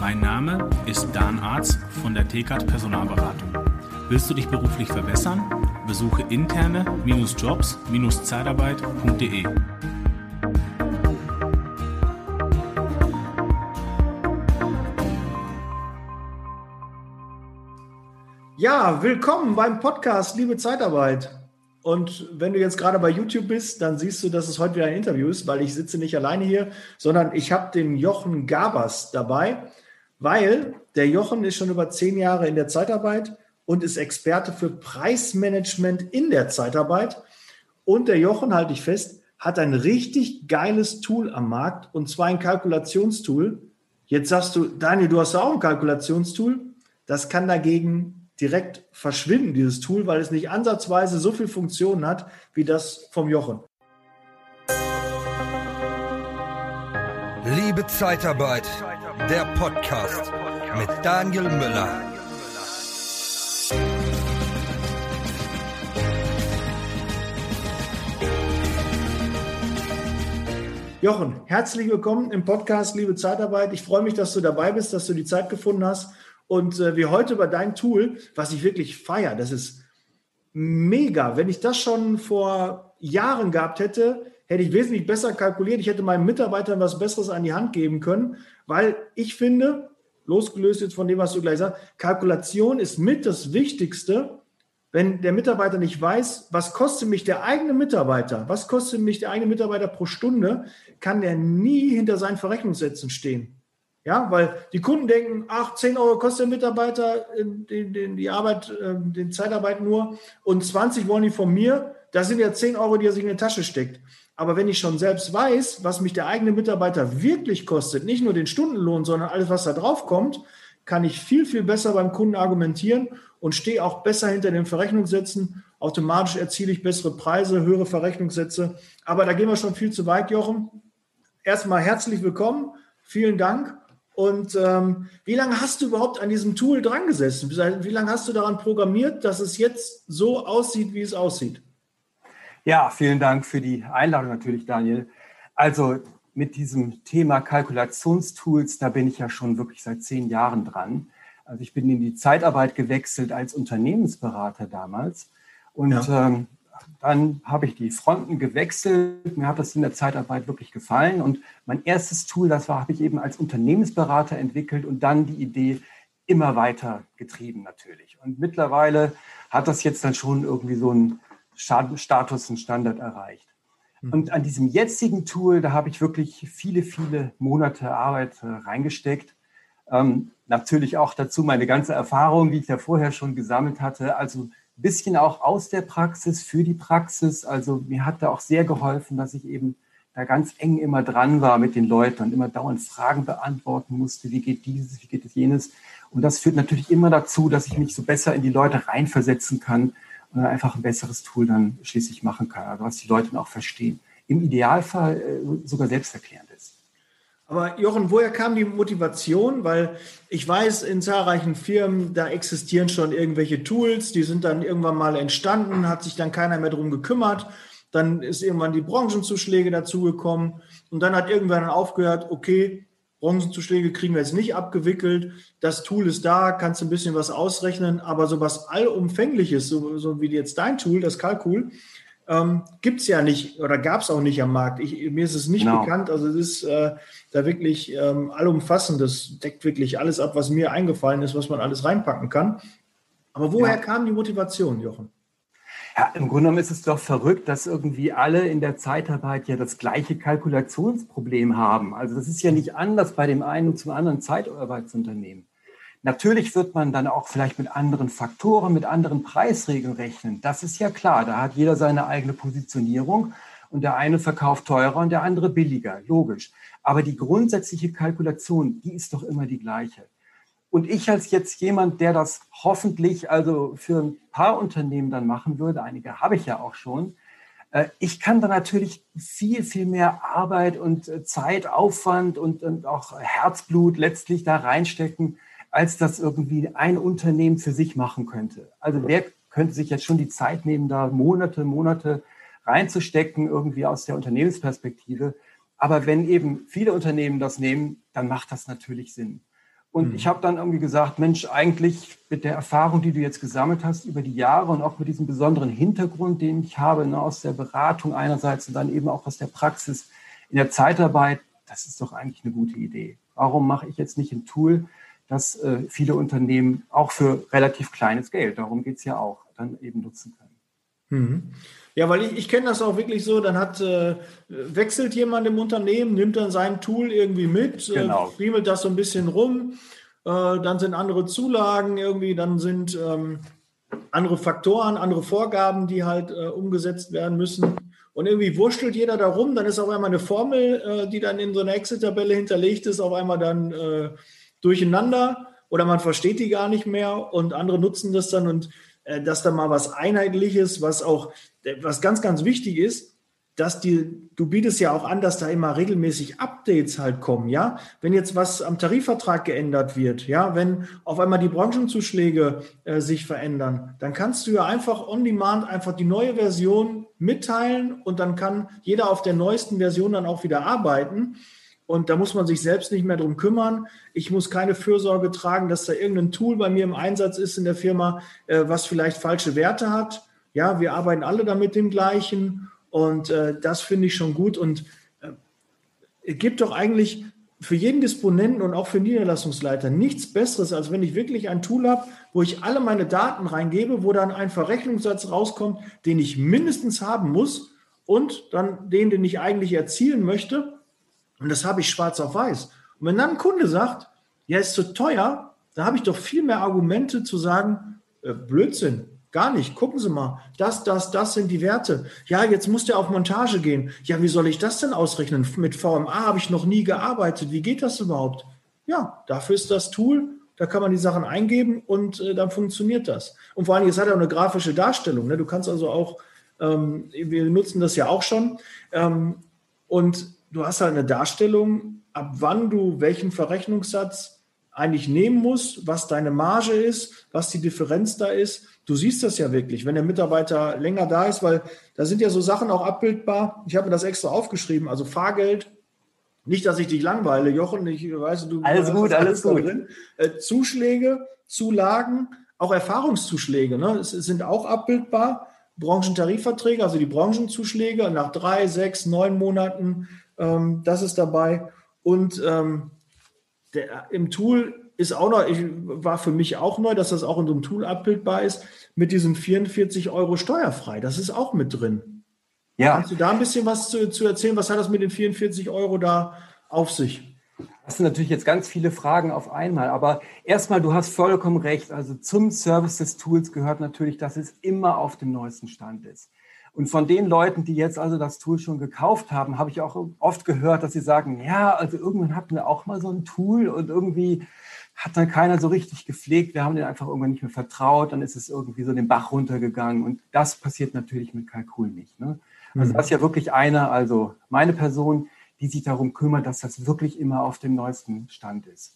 Mein Name ist Dan Arz von der TKAT Personalberatung. Willst du dich beruflich verbessern? Besuche interne-jobs-zeitarbeit.de. Ja, willkommen beim Podcast Liebe Zeitarbeit. Und wenn du jetzt gerade bei YouTube bist, dann siehst du, dass es heute wieder ein Interview ist, weil ich sitze nicht alleine hier, sondern ich habe den Jochen Gabers dabei, weil der Jochen ist schon über zehn Jahre in der Zeitarbeit und ist Experte für Preismanagement in der Zeitarbeit. Und der Jochen, halte ich fest, hat ein richtig geiles Tool am Markt und zwar ein Kalkulationstool. Jetzt sagst du, Daniel, du hast auch ein Kalkulationstool. Das kann dagegen direkt verschwinden, dieses Tool, weil es nicht ansatzweise so viel Funktionen hat wie das vom Jochen. Liebe Zeitarbeit, der Podcast mit Daniel Müller. Jochen, herzlich willkommen im Podcast Liebe Zeitarbeit. Ich freue mich, dass du dabei bist, dass du die Zeit gefunden hast und äh, wir heute über dein Tool, was ich wirklich feiere, das ist mega. Wenn ich das schon vor Jahren gehabt hätte, hätte ich wesentlich besser kalkuliert. Ich hätte meinen Mitarbeitern was Besseres an die Hand geben können, weil ich finde, losgelöst jetzt von dem, was du gleich sagst, Kalkulation ist mit das Wichtigste, wenn der Mitarbeiter nicht weiß, was kostet mich der eigene Mitarbeiter, was kostet mich der eigene Mitarbeiter pro Stunde, kann er nie hinter seinen Verrechnungssätzen stehen. Ja, weil die Kunden denken, ach, 10 Euro kostet der Mitarbeiter die, die, die Arbeit, ähm, die Zeitarbeit nur und 20 wollen die von mir. Das sind ja 10 Euro, die er sich in die Tasche steckt. Aber wenn ich schon selbst weiß, was mich der eigene Mitarbeiter wirklich kostet, nicht nur den Stundenlohn, sondern alles, was da drauf kommt, kann ich viel, viel besser beim Kunden argumentieren und stehe auch besser hinter den Verrechnungssätzen. Automatisch erziele ich bessere Preise, höhere Verrechnungssätze. Aber da gehen wir schon viel zu weit, Jochen. Erstmal herzlich willkommen. Vielen Dank. Und ähm, wie lange hast du überhaupt an diesem Tool dran gesessen? Wie lange hast du daran programmiert, dass es jetzt so aussieht, wie es aussieht? Ja, vielen Dank für die Einladung natürlich, Daniel. Also mit diesem Thema Kalkulationstools, da bin ich ja schon wirklich seit zehn Jahren dran. Also ich bin in die Zeitarbeit gewechselt als Unternehmensberater damals. Und ja. ähm, dann habe ich die Fronten gewechselt. Mir hat das in der Zeitarbeit wirklich gefallen. Und mein erstes Tool, das war, habe ich eben als Unternehmensberater entwickelt und dann die Idee immer weiter getrieben natürlich. Und mittlerweile hat das jetzt dann schon irgendwie so einen Status, einen Standard erreicht. Hm. Und an diesem jetzigen Tool, da habe ich wirklich viele, viele Monate Arbeit äh, reingesteckt. Ähm, natürlich auch dazu meine ganze Erfahrung, die ich ja vorher schon gesammelt hatte. Also bisschen auch aus der Praxis für die Praxis. Also mir hat da auch sehr geholfen, dass ich eben da ganz eng immer dran war mit den Leuten und immer dauernd Fragen beantworten musste, wie geht dieses, wie geht es jenes. Und das führt natürlich immer dazu, dass ich mich so besser in die Leute reinversetzen kann und einfach ein besseres Tool dann schließlich machen kann, also was die Leute auch verstehen. Im Idealfall äh, sogar selbsterklärend. Aber Jochen, woher kam die Motivation? Weil ich weiß, in zahlreichen Firmen, da existieren schon irgendwelche Tools, die sind dann irgendwann mal entstanden, hat sich dann keiner mehr drum gekümmert. Dann ist irgendwann die Branchenzuschläge dazugekommen und dann hat irgendwann aufgehört, okay, Branchenzuschläge kriegen wir jetzt nicht abgewickelt. Das Tool ist da, kannst du ein bisschen was ausrechnen, aber so was Allumfängliches, so, so wie jetzt dein Tool, das Kalkul, ähm, gibt es ja nicht oder gab es auch nicht am Markt. Ich, mir ist es nicht genau. bekannt. Also es ist äh, da wirklich ähm, allumfassend. Das deckt wirklich alles ab, was mir eingefallen ist, was man alles reinpacken kann. Aber woher ja. kam die Motivation, Jochen? Ja, im Grunde genommen ist es doch verrückt, dass irgendwie alle in der Zeitarbeit ja das gleiche Kalkulationsproblem haben. Also das ist ja nicht anders bei dem einen und zum anderen Zeitarbeitsunternehmen. Natürlich wird man dann auch vielleicht mit anderen Faktoren, mit anderen Preisregeln rechnen. Das ist ja klar. Da hat jeder seine eigene Positionierung und der eine verkauft teurer und der andere billiger. Logisch. Aber die grundsätzliche Kalkulation, die ist doch immer die gleiche. Und ich als jetzt jemand, der das hoffentlich also für ein paar Unternehmen dann machen würde, einige habe ich ja auch schon, äh, ich kann da natürlich viel, viel mehr Arbeit und äh, Zeit, Aufwand und, und auch Herzblut letztlich da reinstecken, als das irgendwie ein Unternehmen für sich machen könnte. Also wer könnte sich jetzt schon die Zeit nehmen, da Monate, Monate reinzustecken, irgendwie aus der Unternehmensperspektive. Aber wenn eben viele Unternehmen das nehmen, dann macht das natürlich Sinn. Und mhm. ich habe dann irgendwie gesagt, Mensch, eigentlich mit der Erfahrung, die du jetzt gesammelt hast über die Jahre und auch mit diesem besonderen Hintergrund, den ich habe, ne, aus der Beratung einerseits und dann eben auch aus der Praxis in der Zeitarbeit, das ist doch eigentlich eine gute Idee. Warum mache ich jetzt nicht ein Tool, das äh, viele Unternehmen auch für relativ kleines Geld, darum geht es ja auch, dann eben nutzen können. Mhm. Ja, weil ich, ich kenne das auch wirklich so, dann hat, äh, wechselt jemand im Unternehmen, nimmt dann sein Tool irgendwie mit, äh, genau. äh, das so ein bisschen rum, äh, dann sind andere Zulagen irgendwie, dann sind ähm, andere Faktoren, andere Vorgaben, die halt äh, umgesetzt werden müssen. Und irgendwie wurschtelt jeder da rum, dann ist auf einmal eine Formel, äh, die dann in so einer Excel-Tabelle hinterlegt ist, auf einmal dann durcheinander oder man versteht die gar nicht mehr und andere nutzen das dann und äh, dass da mal was Einheitliches, was auch, äh, was ganz, ganz wichtig ist, dass die, du bietest ja auch an, dass da immer regelmäßig Updates halt kommen, ja. Wenn jetzt was am Tarifvertrag geändert wird, ja, wenn auf einmal die Branchenzuschläge äh, sich verändern, dann kannst du ja einfach on demand einfach die neue Version mitteilen und dann kann jeder auf der neuesten Version dann auch wieder arbeiten. Und da muss man sich selbst nicht mehr drum kümmern. Ich muss keine Fürsorge tragen, dass da irgendein Tool bei mir im Einsatz ist in der Firma, äh, was vielleicht falsche Werte hat. Ja, wir arbeiten alle damit dem gleichen. Und äh, das finde ich schon gut. Und äh, es gibt doch eigentlich für jeden Disponenten und auch für Niederlassungsleiter nichts Besseres, als wenn ich wirklich ein Tool habe, wo ich alle meine Daten reingebe, wo dann ein Verrechnungssatz rauskommt, den ich mindestens haben muss und dann den, den ich eigentlich erzielen möchte und das habe ich schwarz auf weiß. Und wenn dann ein Kunde sagt, ja, ist zu teuer, da habe ich doch viel mehr Argumente zu sagen, äh, Blödsinn, gar nicht. Gucken Sie mal, das, das, das sind die Werte. Ja, jetzt muss der auf Montage gehen. Ja, wie soll ich das denn ausrechnen? Mit VMA habe ich noch nie gearbeitet. Wie geht das überhaupt? Ja, dafür ist das Tool. Da kann man die Sachen eingeben und äh, dann funktioniert das. Und vor allem, es hat ja auch eine grafische Darstellung. Ne? Du kannst also auch, ähm, wir nutzen das ja auch schon. Ähm, und du hast halt eine Darstellung, ab wann du welchen Verrechnungssatz eigentlich nehmen musst, was deine Marge ist, was die Differenz da ist. Du siehst das ja wirklich, wenn der Mitarbeiter länger da ist, weil da sind ja so Sachen auch abbildbar. Ich habe das extra aufgeschrieben, also Fahrgeld. Nicht, dass ich dich langweile, Jochen. Ich weiß, du alles gut, alles, alles gut. Drin. Äh, Zuschläge, Zulagen, auch Erfahrungszuschläge, ne? es, es sind auch abbildbar. Branchentarifverträge, also die Branchenzuschläge nach drei, sechs, neun Monaten ähm, das ist dabei. Und ähm, der, im Tool ist auch noch, ich, war für mich auch neu, dass das auch in so einem Tool abbildbar ist, mit diesen 44 Euro steuerfrei. Das ist auch mit drin. Ja. Kannst du da ein bisschen was zu, zu erzählen? Was hat das mit den 44 Euro da auf sich? Das sind natürlich jetzt ganz viele Fragen auf einmal, aber erstmal, du hast vollkommen recht. Also zum Service des Tools gehört natürlich, dass es immer auf dem neuesten Stand ist. Und von den Leuten, die jetzt also das Tool schon gekauft haben, habe ich auch oft gehört, dass sie sagen, ja, also irgendwann hatten wir auch mal so ein Tool und irgendwie hat dann keiner so richtig gepflegt. Wir haben den einfach irgendwann nicht mehr vertraut. Dann ist es irgendwie so den Bach runtergegangen. Und das passiert natürlich mit Kalkul nicht. Ne? Also mhm. das ist ja wirklich einer, also meine Person, die sich darum kümmert, dass das wirklich immer auf dem neuesten Stand ist.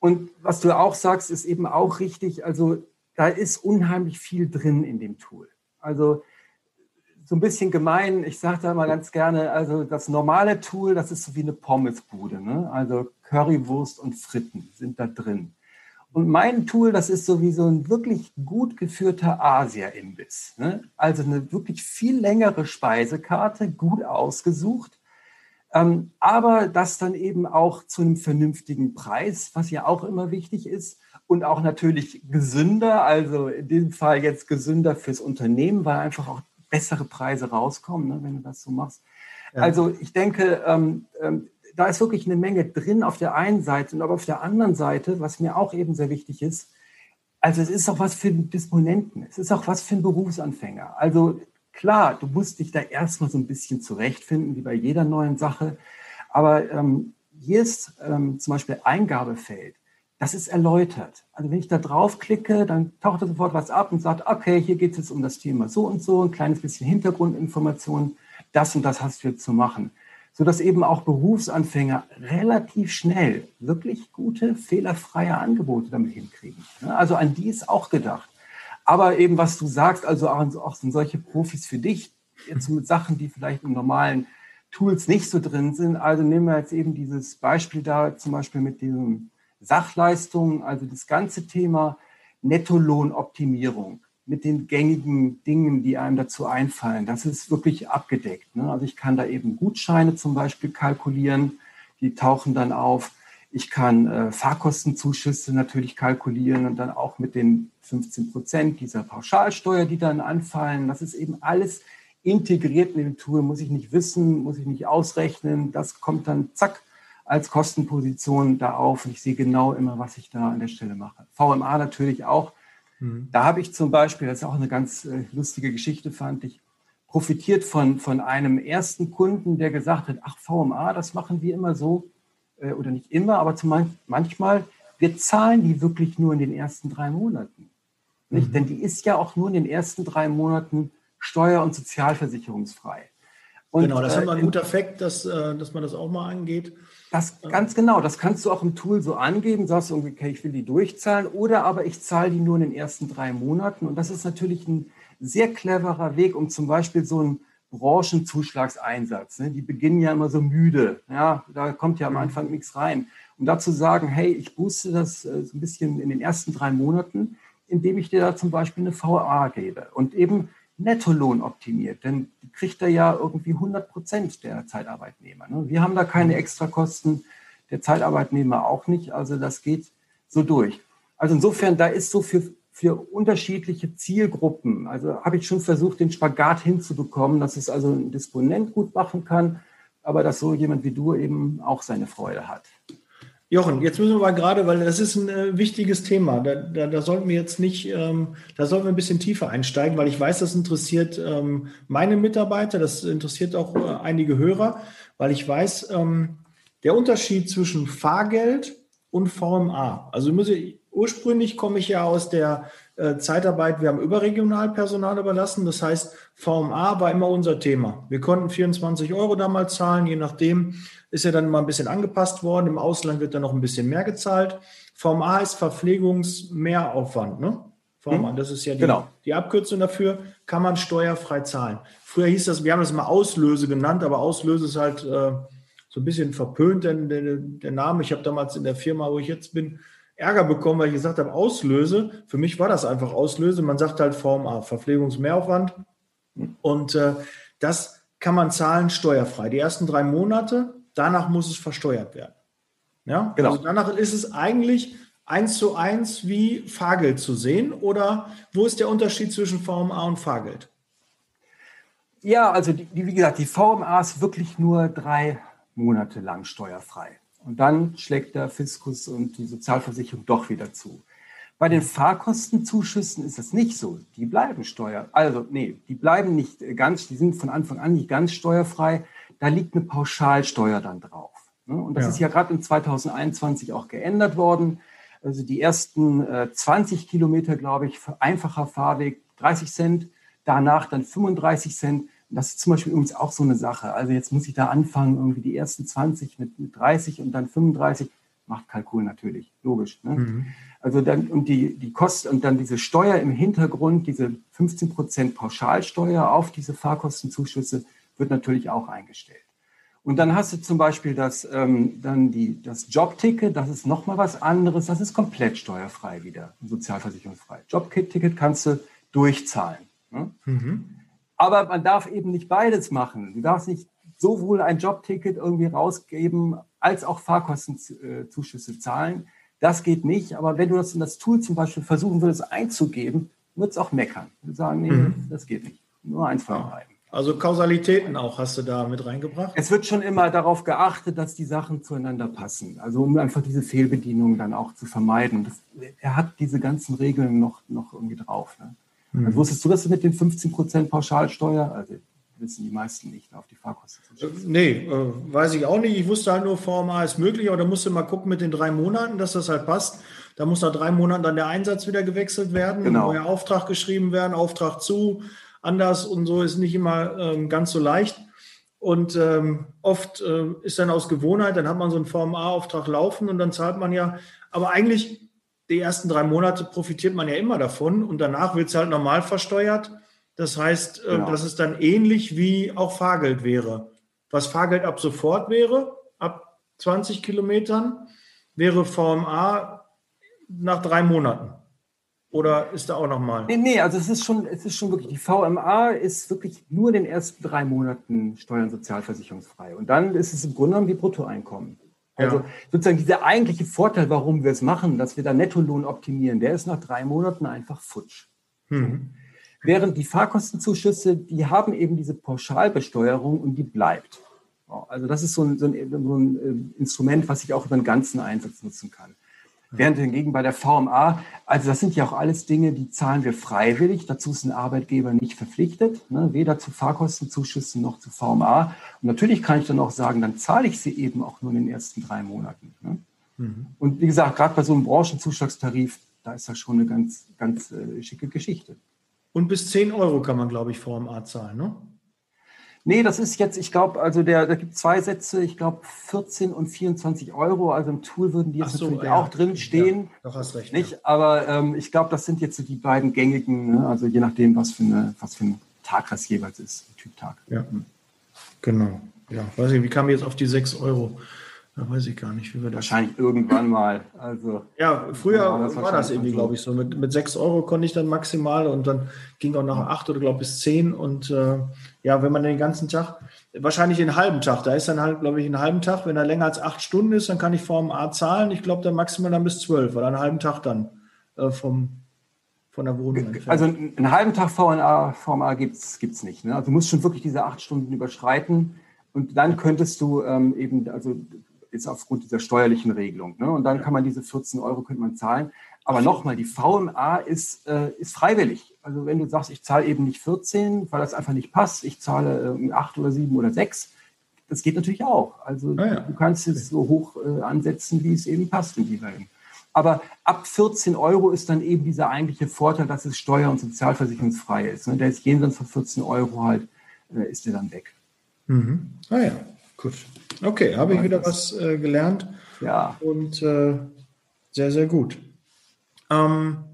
Und was du auch sagst, ist eben auch richtig. Also da ist unheimlich viel drin in dem Tool. Also so ein bisschen gemein. Ich sage da mal ganz gerne, also das normale Tool, das ist so wie eine Pommesbude. Ne? Also Currywurst und Fritten sind da drin. Und mein Tool, das ist so wie so ein wirklich gut geführter Asia-Imbiss. Ne? Also eine wirklich viel längere Speisekarte, gut ausgesucht. Ähm, aber das dann eben auch zu einem vernünftigen Preis, was ja auch immer wichtig ist. Und auch natürlich gesünder, also in dem Fall jetzt gesünder fürs Unternehmen, weil einfach auch bessere Preise rauskommen, ne, wenn du das so machst. Ja. Also ich denke, ähm, ähm, da ist wirklich eine Menge drin auf der einen Seite und aber auf der anderen Seite, was mir auch eben sehr wichtig ist, also es ist auch was für einen Disponenten, es ist auch was für einen Berufsanfänger. Also klar, du musst dich da erstmal so ein bisschen zurechtfinden, wie bei jeder neuen Sache, aber ähm, hier ist ähm, zum Beispiel Eingabefeld das ist erläutert. Also wenn ich da draufklicke, dann taucht da sofort was ab und sagt, okay, hier geht es jetzt um das Thema so und so, ein kleines bisschen Hintergrundinformation, das und das hast du jetzt zu machen. Sodass eben auch Berufsanfänger relativ schnell wirklich gute, fehlerfreie Angebote damit hinkriegen. Also an die ist auch gedacht. Aber eben, was du sagst, also auch sind solche Profis für dich, jetzt mit Sachen, die vielleicht im normalen Tools nicht so drin sind. Also nehmen wir jetzt eben dieses Beispiel da, zum Beispiel mit diesem Sachleistungen, also das ganze Thema Nettolohnoptimierung mit den gängigen Dingen, die einem dazu einfallen, das ist wirklich abgedeckt. Ne? Also ich kann da eben Gutscheine zum Beispiel kalkulieren, die tauchen dann auf. Ich kann äh, Fahrkostenzuschüsse natürlich kalkulieren und dann auch mit den 15 Prozent dieser Pauschalsteuer, die dann anfallen. Das ist eben alles integriert in dem Tool, muss ich nicht wissen, muss ich nicht ausrechnen. Das kommt dann zack als Kostenposition da auf und ich sehe genau immer, was ich da an der Stelle mache. VMA natürlich auch. Mhm. Da habe ich zum Beispiel, das ist auch eine ganz äh, lustige Geschichte, fand ich, profitiert von, von einem ersten Kunden, der gesagt hat, ach, VMA, das machen wir immer so, äh, oder nicht immer, aber zum, manchmal, wir zahlen die wirklich nur in den ersten drei Monaten. Nicht? Mhm. Denn die ist ja auch nur in den ersten drei Monaten steuer- und sozialversicherungsfrei. Und, genau, das ist immer ein äh, guter Effekt, dass, äh, dass man das auch mal angeht. Das ganz genau, das kannst du auch im Tool so angeben, sagst du, okay, ich will die durchzahlen oder aber ich zahle die nur in den ersten drei Monaten. Und das ist natürlich ein sehr cleverer Weg, um zum Beispiel so einen Branchenzuschlagseinsatz, ne? die beginnen ja immer so müde, ja, da kommt ja am mhm. Anfang nichts rein. Und dazu sagen, hey, ich booste das äh, so ein bisschen in den ersten drei Monaten, indem ich dir da zum Beispiel eine VA gebe und eben Nettolohn optimiert, denn die kriegt er ja irgendwie 100 Prozent der Zeitarbeitnehmer. Ne? Wir haben da keine Extrakosten, der Zeitarbeitnehmer auch nicht, also das geht so durch. Also insofern, da ist so für, für unterschiedliche Zielgruppen, also habe ich schon versucht, den Spagat hinzubekommen, dass es also ein Disponent gut machen kann, aber dass so jemand wie du eben auch seine Freude hat. Jochen, jetzt müssen wir mal gerade, weil das ist ein äh, wichtiges Thema. Da, da, da, sollten wir jetzt nicht, ähm, da sollten wir ein bisschen tiefer einsteigen, weil ich weiß, das interessiert ähm, meine Mitarbeiter, das interessiert auch äh, einige Hörer, weil ich weiß, ähm, der Unterschied zwischen Fahrgeld und VMA. Also ich, ursprünglich komme ich ja aus der Zeitarbeit, wir haben überregional Personal überlassen. Das heißt, VMA war immer unser Thema. Wir konnten 24 Euro damals zahlen, je nachdem ist ja dann mal ein bisschen angepasst worden. Im Ausland wird dann noch ein bisschen mehr gezahlt. VMA ist Verpflegungsmehraufwand. Ne? VMA, hm. das ist ja die, genau. die Abkürzung dafür, kann man steuerfrei zahlen. Früher hieß das, wir haben das mal Auslöse genannt, aber Auslöse ist halt äh, so ein bisschen verpönt, denn der, der Name, ich habe damals in der Firma, wo ich jetzt bin, Ärger bekommen, weil ich gesagt habe, Auslöse. Für mich war das einfach Auslöse. Man sagt halt VMA, Verpflegungsmehraufwand. Und äh, das kann man zahlen steuerfrei. Die ersten drei Monate, danach muss es versteuert werden. Ja, genau. Also danach ist es eigentlich eins zu eins wie Fahrgeld zu sehen. Oder wo ist der Unterschied zwischen VMA und Fahrgeld? Ja, also die, wie gesagt, die VMA ist wirklich nur drei Monate lang steuerfrei. Und dann schlägt der Fiskus und die Sozialversicherung doch wieder zu. Bei den Fahrkostenzuschüssen ist das nicht so. Die bleiben steuer, also nee, die bleiben nicht ganz, die sind von Anfang an nicht ganz steuerfrei. Da liegt eine Pauschalsteuer dann drauf. Ne? Und das ja. ist ja gerade in 2021 auch geändert worden. Also die ersten 20 Kilometer, glaube ich, einfacher Fahrweg 30 Cent, danach dann 35 Cent das ist zum Beispiel übrigens auch so eine Sache. Also jetzt muss ich da anfangen, irgendwie die ersten 20 mit, mit 30 und dann 35. Macht Kalkul natürlich, logisch. Ne? Mhm. Also dann, und die, die Kosten und dann diese Steuer im Hintergrund, diese 15 Prozent Pauschalsteuer auf diese Fahrkostenzuschüsse, wird natürlich auch eingestellt. Und dann hast du zum Beispiel das, ähm, dann die, das Jobticket, das ist nochmal was anderes, das ist komplett steuerfrei wieder, sozialversicherungsfrei. Jobticket kannst du durchzahlen. Ne? Mhm. Aber man darf eben nicht beides machen. Du darfst nicht sowohl ein Jobticket irgendwie rausgeben, als auch Fahrkostenzuschüsse zahlen. Das geht nicht. Aber wenn du das in das Tool zum Beispiel versuchen würdest einzugeben, wird es auch meckern. Wir sagen, nee, mhm. das geht nicht. Nur eins von beiden. Also Kausalitäten auch hast du da mit reingebracht? Es wird schon immer darauf geachtet, dass die Sachen zueinander passen. Also um einfach diese Fehlbedienung dann auch zu vermeiden. Das, er hat diese ganzen Regeln noch, noch irgendwie drauf. Ne? Mhm. Also wusstest du das mit den 15% Pauschalsteuer? Also wissen die meisten nicht auf die Fahrkosten. Äh, nee, äh, weiß ich auch nicht. Ich wusste halt nur, VMA ist möglich, aber da musst du mal gucken mit den drei Monaten, dass das halt passt. Da muss nach drei Monaten dann der Einsatz wieder gewechselt werden, genau. neuer Auftrag geschrieben werden, Auftrag zu, anders und so ist nicht immer ähm, ganz so leicht. Und ähm, oft äh, ist dann aus Gewohnheit, dann hat man so einen VMA-Auftrag laufen und dann zahlt man ja. Aber eigentlich die ersten drei Monate profitiert man ja immer davon und danach wird es halt normal versteuert. Das heißt, genau. dass es dann ähnlich wie auch Fahrgeld wäre. Was Fahrgeld ab sofort wäre, ab 20 Kilometern, wäre VMA nach drei Monaten. Oder ist da auch nochmal? Nee, nee, also es ist schon, es ist schon wirklich, die VMA ist wirklich nur in den ersten drei Monaten steuern- und sozialversicherungsfrei. Und dann ist es im Grunde genommen wie Bruttoeinkommen. Also ja. sozusagen dieser eigentliche Vorteil, warum wir es machen, dass wir da Nettolohn optimieren, der ist nach drei Monaten einfach futsch. Mhm. Während die Fahrkostenzuschüsse, die haben eben diese Pauschalbesteuerung und die bleibt. Also das ist so ein, so ein, so ein äh, Instrument, was ich auch über den ganzen Einsatz nutzen kann. Während hingegen bei der VMA, also das sind ja auch alles Dinge, die zahlen wir freiwillig. Dazu ist ein Arbeitgeber nicht verpflichtet, ne, weder zu Fahrkostenzuschüssen noch zu VMA. Und natürlich kann ich dann auch sagen, dann zahle ich sie eben auch nur in den ersten drei Monaten. Ne? Mhm. Und wie gesagt, gerade bei so einem Branchenzuschlagstarif, da ist das schon eine ganz, ganz äh, schicke Geschichte. Und bis 10 Euro kann man, glaube ich, VMA zahlen, ne? Nee, das ist jetzt, ich glaube, also der, da gibt zwei Sätze, ich glaube 14 und 24 Euro. Also im Tool würden die jetzt so, natürlich ja. auch drin stehen. Ja, doch hast recht. Nicht? Ja. Aber ähm, ich glaube, das sind jetzt so die beiden gängigen, ne? also je nachdem, was für, eine, was für ein Tag das jeweils ist, Typtag. Ja, genau. Ja, weiß ich, wie kam ich jetzt auf die 6 Euro? Da weiß ich gar nicht, wie wir das. Wahrscheinlich irgendwann mal. Also, ja, früher war das, war das irgendwie, glaube ich, so. Mit, mit 6 Euro konnte ich dann maximal und dann ging auch nach 8 oder glaube ich bis 10. Und äh, ja, wenn man den ganzen Tag, wahrscheinlich den halben Tag, da ist dann halt, glaube ich, einen halben Tag, wenn er länger als 8 Stunden ist, dann kann ich vom A zahlen. Ich glaube dann maximal dann bis 12 oder einen halben Tag dann äh, vom, von der Wohnung. Entfernt. Also einen halben Tag VNA, VMA gibt es nicht. Ne? Also du musst schon wirklich diese 8 Stunden überschreiten. Und dann könntest du ähm, eben, also ist aufgrund dieser steuerlichen Regelung. Ne? Und dann kann man diese 14 Euro könnte man zahlen. Aber nochmal, die VMA ist, äh, ist freiwillig. Also wenn du sagst, ich zahle eben nicht 14, weil das einfach nicht passt, ich zahle äh, 8 oder 7 oder 6, das geht natürlich auch. Also ah, ja. du kannst es so hoch äh, ansetzen, wie es eben passt in dieser aber ab 14 Euro ist dann eben dieser eigentliche Vorteil, dass es steuer- und sozialversicherungsfrei ist. Ne? Der ist jenseits von 14 Euro halt, äh, ist der dann weg. Mhm. Ah ja, gut. Okay, habe ich wieder was äh, gelernt. Ja. Und äh, sehr, sehr gut. Ähm,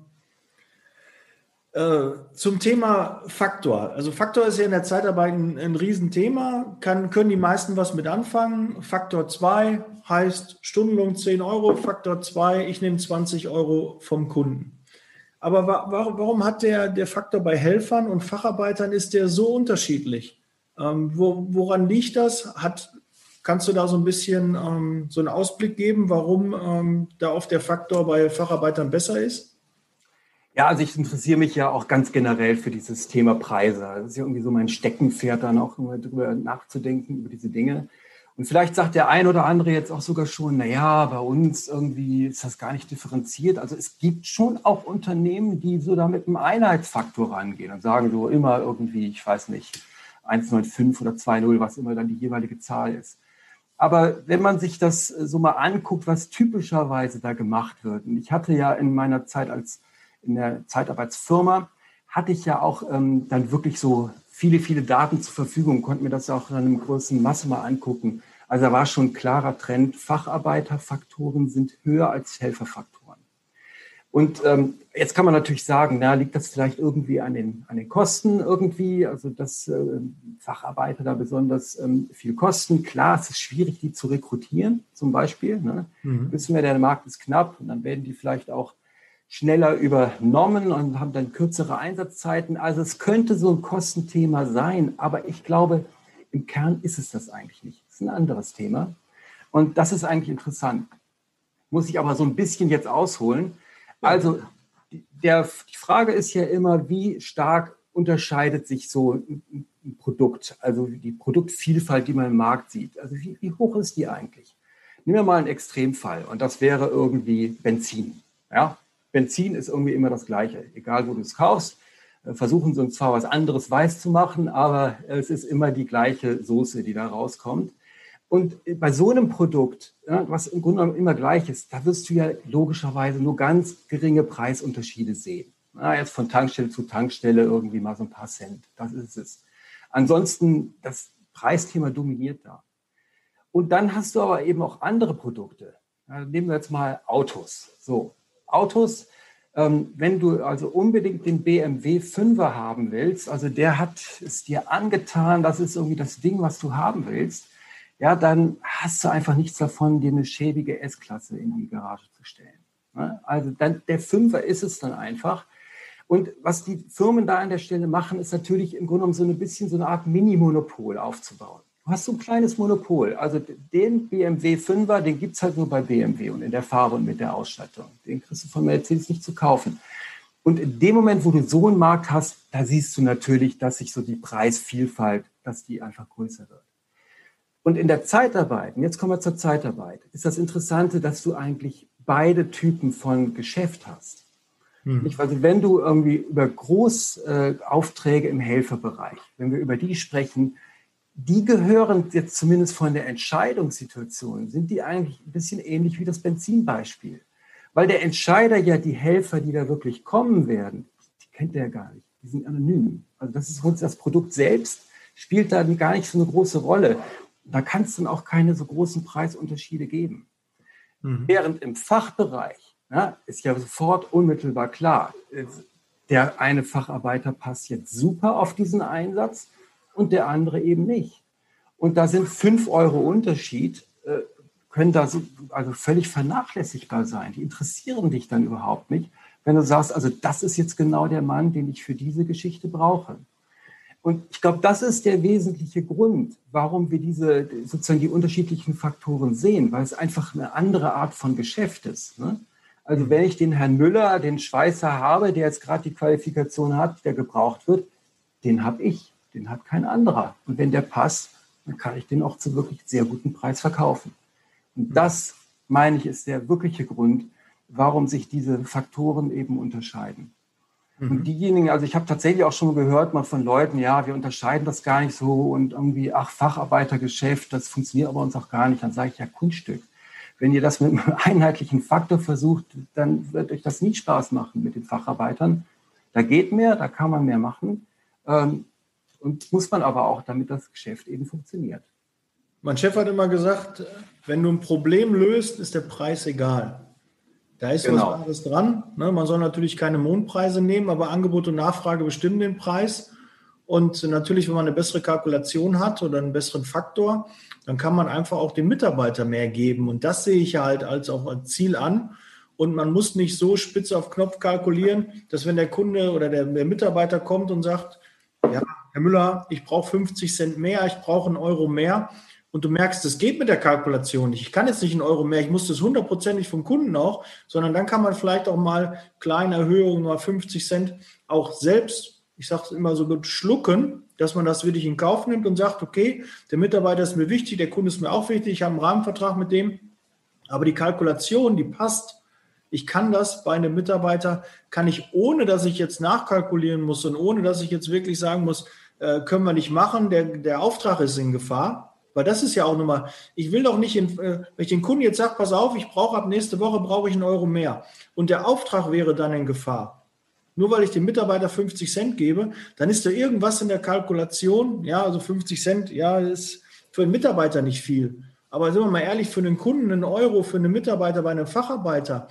äh, zum Thema Faktor. Also Faktor ist ja in der Zeitarbeit ein, ein Riesenthema. Kann, können die meisten was mit anfangen. Faktor 2 heißt Stundenlohn 10 Euro. Faktor 2, ich nehme 20 Euro vom Kunden. Aber wa warum hat der, der Faktor bei Helfern und Facharbeitern ist der so unterschiedlich? Ähm, wo, woran liegt das? Hat Kannst du da so ein bisschen ähm, so einen Ausblick geben, warum ähm, da oft der Faktor bei Facharbeitern besser ist? Ja, also ich interessiere mich ja auch ganz generell für dieses Thema Preise. Das ist ja irgendwie so mein Steckenpferd, dann auch immer drüber nachzudenken, über diese Dinge. Und vielleicht sagt der ein oder andere jetzt auch sogar schon, naja, bei uns irgendwie ist das gar nicht differenziert. Also es gibt schon auch Unternehmen, die so da mit einem Einheitsfaktor rangehen und sagen so immer irgendwie, ich weiß nicht, 1,95 oder 2,0, was immer dann die jeweilige Zahl ist. Aber wenn man sich das äh, so mal anguckt, was typischerweise da gemacht wird, und ich hatte ja in meiner Zeit als in der Zeitarbeitsfirma, hatte ich ja auch ähm, dann wirklich so viele, viele Daten zur Verfügung, konnte mir das auch in einem großen Masse mal angucken. Also da war schon ein klarer Trend, Facharbeiterfaktoren sind höher als Helferfaktoren. Und ähm, jetzt kann man natürlich sagen, na, liegt das vielleicht irgendwie an den, an den Kosten irgendwie, also dass äh, Facharbeiter da besonders ähm, viel kosten. Klar, es ist schwierig, die zu rekrutieren, zum Beispiel. Ne? Mhm. Wissen wir, der Markt ist knapp und dann werden die vielleicht auch schneller übernommen und haben dann kürzere Einsatzzeiten. Also es könnte so ein Kostenthema sein, aber ich glaube, im Kern ist es das eigentlich nicht. Es ist ein anderes Thema. Und das ist eigentlich interessant. Muss ich aber so ein bisschen jetzt ausholen. Also der, die Frage ist ja immer, wie stark unterscheidet sich so ein, Produkt, also die Produktvielfalt, die man im Markt sieht. Also wie, wie hoch ist die eigentlich? Nehmen wir mal einen Extremfall und das wäre irgendwie Benzin. Ja? Benzin ist irgendwie immer das Gleiche, egal wo du es kaufst. Äh, versuchen sie uns zwar was anderes weiß zu machen, aber es ist immer die gleiche Soße, die da rauskommt. Und bei so einem Produkt, ja, was im Grunde genommen immer gleich ist, da wirst du ja logischerweise nur ganz geringe Preisunterschiede sehen. Ja, jetzt von Tankstelle zu Tankstelle irgendwie mal so ein paar Cent. Das ist es. Ansonsten, das Preisthema dominiert da. Und dann hast du aber eben auch andere Produkte. Ja, nehmen wir jetzt mal Autos. So, Autos, ähm, wenn du also unbedingt den BMW 5er haben willst, also der hat es dir angetan, das ist irgendwie das Ding, was du haben willst, ja, dann hast du einfach nichts davon, dir eine schäbige S-Klasse in die Garage zu stellen. Ne? Also dann, der Fünfer ist es dann einfach. Und was die Firmen da an der Stelle machen, ist natürlich im Grunde genommen so ein bisschen so eine Art Mini-Monopol aufzubauen. Du hast so ein kleines Monopol. Also den BMW 5er, den gibt es halt nur bei BMW und in der Farbe und mit der Ausstattung. Den kriegst du von Mercedes nicht zu kaufen. Und in dem Moment, wo du so einen Markt hast, da siehst du natürlich, dass sich so die Preisvielfalt, dass die einfach größer wird. Und in der Zeitarbeit, und jetzt kommen wir zur Zeitarbeit, ist das Interessante, dass du eigentlich beide Typen von Geschäft hast. Hm. Also wenn du irgendwie über Großaufträge äh, im Helferbereich, wenn wir über die sprechen, die gehören jetzt zumindest von der Entscheidungssituation, sind die eigentlich ein bisschen ähnlich wie das Benzinbeispiel. Weil der Entscheider ja die Helfer, die da wirklich kommen werden, die kennt er gar nicht. Die sind anonym. Also das ist das Produkt selbst spielt da gar nicht so eine große Rolle. Da kann es dann auch keine so großen Preisunterschiede geben. Mhm. Während im Fachbereich ja, ist ja sofort unmittelbar klar, der eine Facharbeiter passt jetzt super auf diesen Einsatz und der andere eben nicht. Und da sind fünf Euro Unterschied, äh, können da so, also völlig vernachlässigbar sein. Die interessieren dich dann überhaupt nicht, wenn du sagst, also das ist jetzt genau der Mann, den ich für diese Geschichte brauche. Und ich glaube, das ist der wesentliche Grund, warum wir diese sozusagen die unterschiedlichen Faktoren sehen, weil es einfach eine andere Art von Geschäft ist. Ne? Also wenn ich den Herrn Müller, den Schweißer habe, der jetzt gerade die Qualifikation hat, der gebraucht wird, den habe ich, den hat kein anderer. Und wenn der passt, dann kann ich den auch zu wirklich sehr guten Preis verkaufen. Und das, meine ich, ist der wirkliche Grund, warum sich diese Faktoren eben unterscheiden. Und mhm. diejenigen, also ich habe tatsächlich auch schon gehört mal von Leuten, ja, wir unterscheiden das gar nicht so und irgendwie, ach, Facharbeitergeschäft, das funktioniert aber uns auch gar nicht. Dann sage ich ja, Kunststück. Wenn ihr das mit einem einheitlichen Faktor versucht, dann wird euch das nie Spaß machen mit den Facharbeitern. Da geht mehr, da kann man mehr machen. Ähm, und muss man aber auch, damit das Geschäft eben funktioniert. Mein Chef hat immer gesagt, wenn du ein Problem löst, ist der Preis egal. Da ist genau. was anderes dran. Ne? Man soll natürlich keine Mondpreise nehmen, aber Angebot und Nachfrage bestimmen den Preis. Und natürlich, wenn man eine bessere Kalkulation hat oder einen besseren Faktor, dann kann man einfach auch dem Mitarbeiter mehr geben. Und das sehe ich halt als auch als Ziel an. Und man muss nicht so spitz auf Knopf kalkulieren, dass wenn der Kunde oder der, der Mitarbeiter kommt und sagt, ja, Herr Müller, ich brauche 50 Cent mehr, ich brauche einen Euro mehr, und du merkst, das geht mit der Kalkulation nicht. Ich kann jetzt nicht einen Euro mehr, ich muss das hundertprozentig vom Kunden auch, sondern dann kann man vielleicht auch mal kleine Erhöhungen, mal 50 Cent auch selbst, ich sage es immer so gut, schlucken, dass man das wirklich in Kauf nimmt und sagt, okay, der Mitarbeiter ist mir wichtig, der Kunde ist mir auch wichtig, ich habe einen Rahmenvertrag mit dem, aber die Kalkulation, die passt. Ich kann das bei einem Mitarbeiter, kann ich, ohne dass ich jetzt nachkalkulieren muss und ohne dass ich jetzt wirklich sagen muss, äh, können wir nicht machen, der, der Auftrag ist in Gefahr, weil das ist ja auch nochmal, ich will doch nicht, in, äh, wenn ich den Kunden jetzt sage, pass auf, ich brauche ab nächste Woche, brauche ich einen Euro mehr. Und der Auftrag wäre dann in Gefahr. Nur weil ich dem Mitarbeiter 50 Cent gebe, dann ist da irgendwas in der Kalkulation, ja, also 50 Cent, ja, ist für einen Mitarbeiter nicht viel. Aber sind wir mal ehrlich, für einen Kunden einen Euro, für einen Mitarbeiter bei einem Facharbeiter,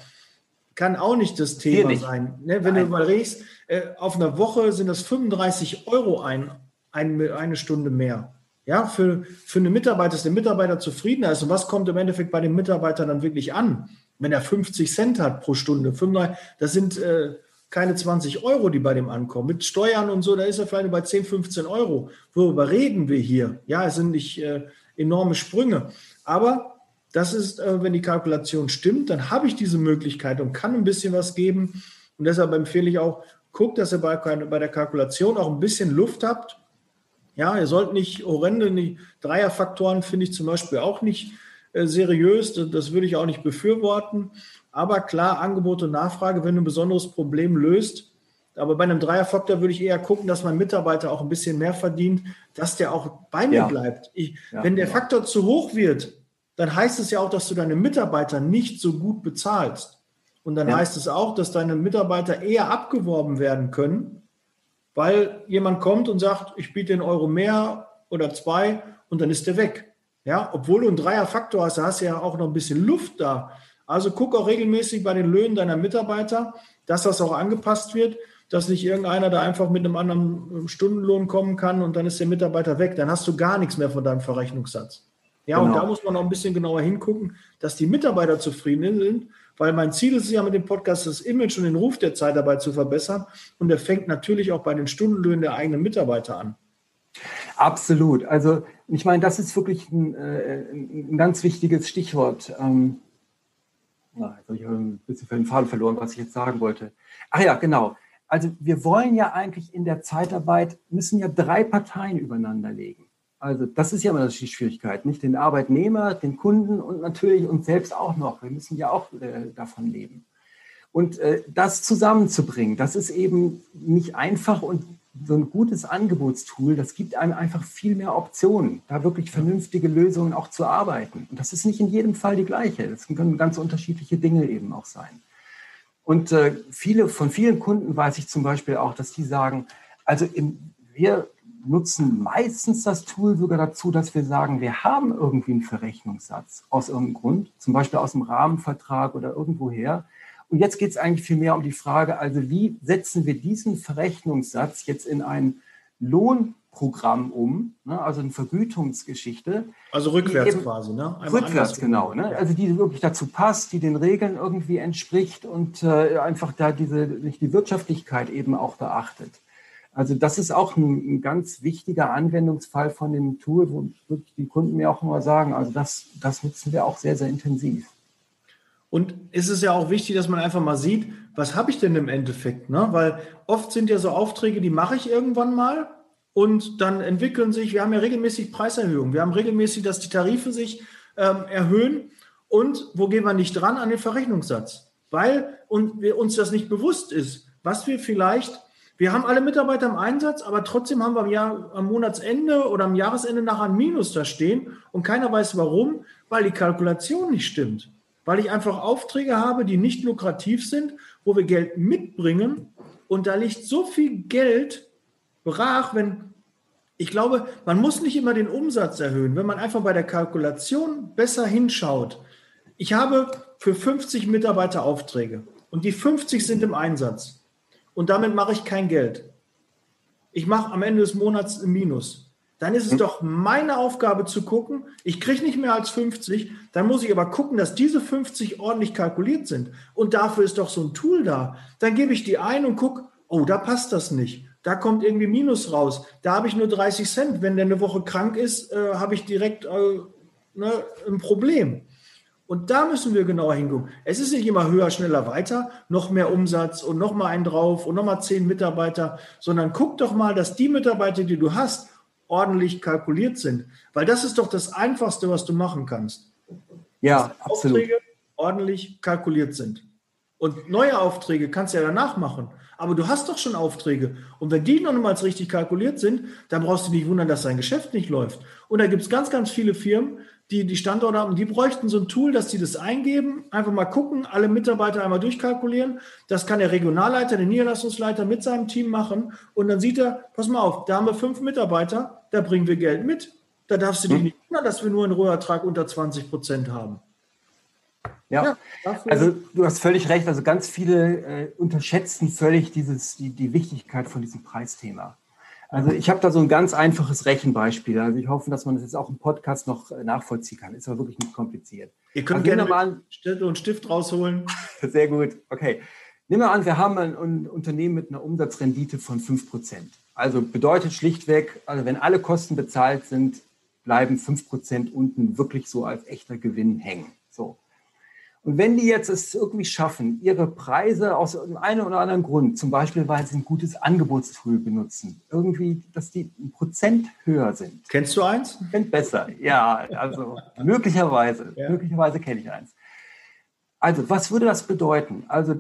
kann auch nicht das Thema nicht. sein. Ne? Wenn Nein. du mal redest, äh, auf einer Woche sind das 35 Euro ein, ein, eine Stunde mehr. Ja, für, für eine Mitarbeiter ist der Mitarbeiter zufriedener ist. Und was kommt im Endeffekt bei dem Mitarbeiter dann wirklich an? Wenn er 50 Cent hat pro Stunde, 35, das sind äh, keine 20 Euro, die bei dem ankommen. Mit Steuern und so, da ist er vielleicht bei 10, 15 Euro. Worüber reden wir hier? Ja, es sind nicht äh, enorme Sprünge. Aber das ist, äh, wenn die Kalkulation stimmt, dann habe ich diese Möglichkeit und kann ein bisschen was geben. Und deshalb empfehle ich auch, guckt, dass ihr bei, bei der Kalkulation auch ein bisschen Luft habt ja, ihr sollt nicht horrende, die Dreierfaktoren finde ich zum Beispiel auch nicht äh, seriös. Das, das würde ich auch nicht befürworten. Aber klar, Angebot und Nachfrage, wenn du ein besonderes Problem löst. Aber bei einem Dreierfaktor würde ich eher gucken, dass mein Mitarbeiter auch ein bisschen mehr verdient, dass der auch bei mir ja. bleibt. Ich, ja, wenn der ja. Faktor zu hoch wird, dann heißt es ja auch, dass du deine Mitarbeiter nicht so gut bezahlst. Und dann heißt es auch, dass deine Mitarbeiter eher abgeworben werden können, weil jemand kommt und sagt, ich biete einen Euro mehr oder zwei und dann ist der weg. Ja, obwohl du einen Dreierfaktor hast, hast du ja auch noch ein bisschen Luft da. Also guck auch regelmäßig bei den Löhnen deiner Mitarbeiter, dass das auch angepasst wird, dass nicht irgendeiner da einfach mit einem anderen Stundenlohn kommen kann und dann ist der Mitarbeiter weg. Dann hast du gar nichts mehr von deinem Verrechnungssatz. Ja, genau. und da muss man auch ein bisschen genauer hingucken, dass die Mitarbeiter zufrieden sind, weil mein Ziel ist es ja mit dem Podcast, das Image und den Ruf der Zeitarbeit zu verbessern. Und der fängt natürlich auch bei den Stundenlöhnen der eigenen Mitarbeiter an. Absolut. Also ich meine, das ist wirklich ein, äh, ein ganz wichtiges Stichwort. Ähm, na, habe ein bisschen für den Faden verloren, was ich jetzt sagen wollte. Ach ja, genau. Also wir wollen ja eigentlich in der Zeitarbeit, müssen ja drei Parteien übereinander legen. Also das ist ja immer die Schwierigkeit, nicht den Arbeitnehmer, den Kunden und natürlich uns selbst auch noch. Wir müssen ja auch äh, davon leben. Und äh, das zusammenzubringen, das ist eben nicht einfach und so ein gutes Angebotstool, das gibt einem einfach viel mehr Optionen, da wirklich vernünftige Lösungen auch zu arbeiten. Und das ist nicht in jedem Fall die gleiche. Das können ganz unterschiedliche Dinge eben auch sein. Und äh, viele, von vielen Kunden weiß ich zum Beispiel auch, dass die sagen, also im, wir nutzen meistens das Tool sogar dazu, dass wir sagen, wir haben irgendwie einen Verrechnungssatz aus irgendeinem Grund, zum Beispiel aus dem Rahmenvertrag oder irgendwoher. Und jetzt geht es eigentlich viel mehr um die Frage, also wie setzen wir diesen Verrechnungssatz jetzt in ein Lohnprogramm um, ne, also eine Vergütungsgeschichte. Also rückwärts eben, quasi, ne? Einmal rückwärts, genau. Ne? Also die wirklich dazu passt, die den Regeln irgendwie entspricht und äh, einfach da diese, die Wirtschaftlichkeit eben auch beachtet. Also das ist auch ein, ein, ganz wichtiger Anwendungsfall von dem Tool, wo wirklich die Kunden mir auch immer sagen, also das, das nutzen wir auch sehr, sehr intensiv. Und ist es ja auch wichtig, dass man einfach mal sieht, was habe ich denn im Endeffekt? Ne? Weil oft sind ja so Aufträge, die mache ich irgendwann mal und dann entwickeln sich, wir haben ja regelmäßig Preiserhöhungen, wir haben regelmäßig, dass die Tarife sich ähm, erhöhen und wo gehen wir nicht dran an den Verrechnungssatz? Weil und wir, uns das nicht bewusst ist, was wir vielleicht wir haben alle Mitarbeiter im Einsatz, aber trotzdem haben wir am, Jahr, am Monatsende oder am Jahresende nachher ein Minus da stehen und keiner weiß warum, weil die Kalkulation nicht stimmt. Weil ich einfach Aufträge habe, die nicht lukrativ sind, wo wir Geld mitbringen und da liegt so viel Geld brach, wenn ich glaube, man muss nicht immer den Umsatz erhöhen, wenn man einfach bei der Kalkulation besser hinschaut. Ich habe für 50 Mitarbeiter Aufträge und die 50 sind im Einsatz und damit mache ich kein Geld. Ich mache am Ende des Monats ein Minus. Dann ist es hm. doch meine Aufgabe zu gucken, ich kriege nicht mehr als 50, dann muss ich aber gucken, dass diese 50 ordentlich kalkuliert sind. Und dafür ist doch so ein Tool da. Dann gebe ich die ein und gucke, oh, da passt das nicht. Da kommt irgendwie Minus raus. Da habe ich nur 30 Cent. Wenn der eine Woche krank ist, äh, habe ich direkt äh, ne, ein Problem. Und da müssen wir genauer hingucken. Es ist nicht immer höher, schneller, weiter, noch mehr Umsatz und noch mal einen drauf und noch mal zehn Mitarbeiter, sondern guck doch mal, dass die Mitarbeiter, die du hast, ordentlich kalkuliert sind. Weil das ist doch das Einfachste, was du machen kannst. Ja, dass absolut. Aufträge ordentlich kalkuliert sind. Und neue Aufträge kannst du ja danach machen. Aber du hast doch schon Aufträge. Und wenn die noch niemals richtig kalkuliert sind, dann brauchst du dich wundern, dass dein Geschäft nicht läuft. Und da gibt es ganz, ganz viele Firmen, die die Standorte haben, die bräuchten so ein Tool, dass sie das eingeben, einfach mal gucken, alle Mitarbeiter einmal durchkalkulieren. Das kann der Regionalleiter, der Niederlassungsleiter mit seinem Team machen. Und dann sieht er, pass mal auf, da haben wir fünf Mitarbeiter, da bringen wir Geld mit. Da darfst du dich hm. nicht wundern, dass wir nur einen Rohertrag unter 20 Prozent haben. Ja, ja also du hast völlig recht. Also ganz viele äh, unterschätzen völlig dieses, die, die Wichtigkeit von diesem Preisthema. Also ich habe da so ein ganz einfaches Rechenbeispiel. Also ich hoffe, dass man das jetzt auch im Podcast noch äh, nachvollziehen kann. Ist aber wirklich nicht kompliziert. Ihr könnt also gerne mal einen und Stift rausholen. Sehr gut. Okay. Nehmen wir an, wir haben ein Unternehmen mit einer Umsatzrendite von 5%. Also bedeutet schlichtweg, also wenn alle Kosten bezahlt sind, bleiben 5% unten wirklich so als echter Gewinn hängen. So. Und wenn die jetzt es irgendwie schaffen, ihre Preise aus einem oder anderen Grund, zum Beispiel weil sie ein gutes Angebotstool benutzen, irgendwie, dass die ein Prozent höher sind. Kennst du eins? Kennt besser, ja, also möglicherweise, ja. möglicherweise kenne ich eins. Also, was würde das bedeuten? Also,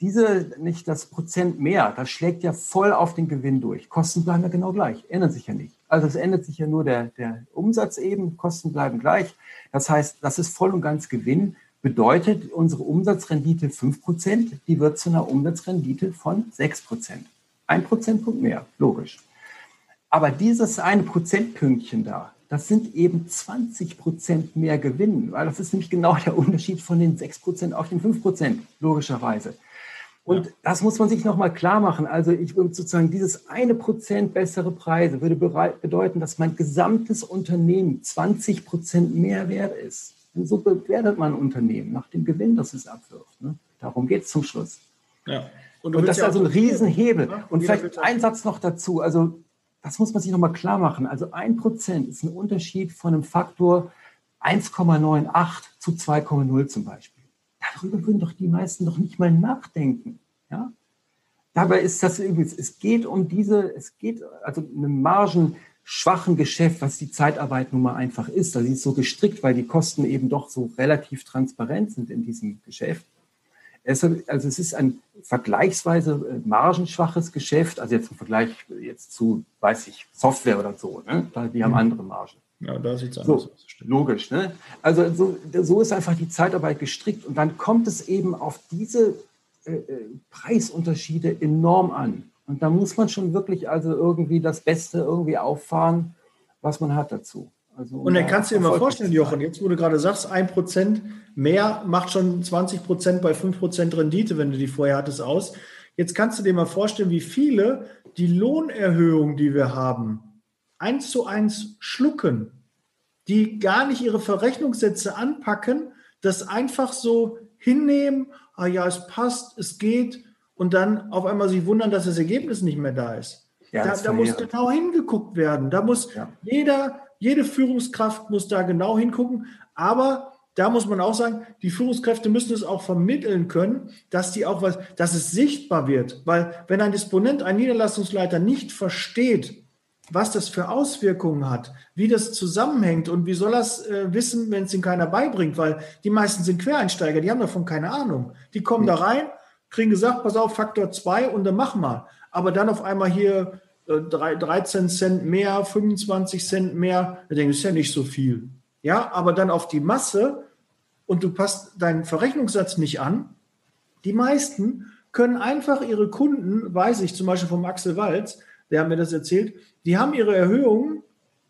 diese, nicht das Prozent mehr, das schlägt ja voll auf den Gewinn durch. Kosten bleiben ja genau gleich, ändern sich ja nicht. Also es ändert sich ja nur der, der Umsatz eben, Kosten bleiben gleich. Das heißt, das ist voll und ganz Gewinn bedeutet unsere Umsatzrendite 5%, die wird zu einer Umsatzrendite von 6%. Ein Prozentpunkt mehr, logisch. Aber dieses eine Prozentpünktchen da, das sind eben 20% mehr Gewinn, weil das ist nämlich genau der Unterschied von den 6% auf den 5% logischerweise. Und das muss man sich nochmal klar machen. Also ich würde sozusagen dieses eine Prozent bessere Preise würde bedeuten, dass mein gesamtes Unternehmen 20 Prozent mehr wert ist. Und so bewertet man ein Unternehmen nach dem Gewinn, das es abwirft. Ne? Darum geht es zum Schluss. Ja. Und, und das ist also ein Riesenhebel. Ja, und vielleicht ein Satz noch dazu. Also das muss man sich nochmal klar machen. Also ein Prozent ist ein Unterschied von einem Faktor 1,98 zu 2,0 zum Beispiel. Darüber würden doch die meisten noch nicht mal nachdenken. Ja? Dabei ist das übrigens, es geht um diese, es geht also einem margenschwachen Geschäft, was die Zeitarbeit nun mal einfach ist. Also sie ist so gestrickt, weil die Kosten eben doch so relativ transparent sind in diesem Geschäft. Also es ist ein vergleichsweise äh, margenschwaches Geschäft, also jetzt im Vergleich jetzt zu, weiß ich, Software oder so. Ne? Die haben mhm. andere Margen. Ja, da sieht es anders so, aus. Logisch. Ne? Also so, so ist einfach die Zeitarbeit gestrickt. Und dann kommt es eben auf diese äh, äh, Preisunterschiede enorm an. Und da muss man schon wirklich also irgendwie das Beste irgendwie auffahren, was man hat dazu. Also, und dann kannst du dir mal vorstellen, Jochen, jetzt wo du gerade sagst, ein Prozent mehr macht schon 20 Prozent bei 5 Prozent Rendite, wenn du die vorher hattest, aus. Jetzt kannst du dir mal vorstellen, wie viele die Lohnerhöhung, die wir haben, eins zu eins schlucken, die gar nicht ihre Verrechnungssätze anpacken, das einfach so hinnehmen, ah ja, es passt, es geht, und dann auf einmal sich wundern, dass das Ergebnis nicht mehr da ist. Ja, da, da muss genau hingeguckt werden. Da muss ja. jeder jede Führungskraft muss da genau hingucken. Aber da muss man auch sagen, die Führungskräfte müssen es auch vermitteln können, dass die auch was, dass es sichtbar wird. Weil wenn ein Disponent, ein Niederlassungsleiter nicht versteht, was das für Auswirkungen hat, wie das zusammenhängt und wie soll das äh, wissen, wenn es ihm keiner beibringt, weil die meisten sind Quereinsteiger, die haben davon keine Ahnung. Die kommen mhm. da rein, kriegen gesagt, pass auf, Faktor 2 und dann mach mal. Aber dann auf einmal hier 13 Cent mehr, 25 Cent mehr, da denke ich, ist ja nicht so viel. Ja, aber dann auf die Masse und du passt deinen Verrechnungssatz nicht an. Die meisten können einfach ihre Kunden, weiß ich zum Beispiel vom Axel Walz, der hat mir das erzählt, die haben ihre Erhöhungen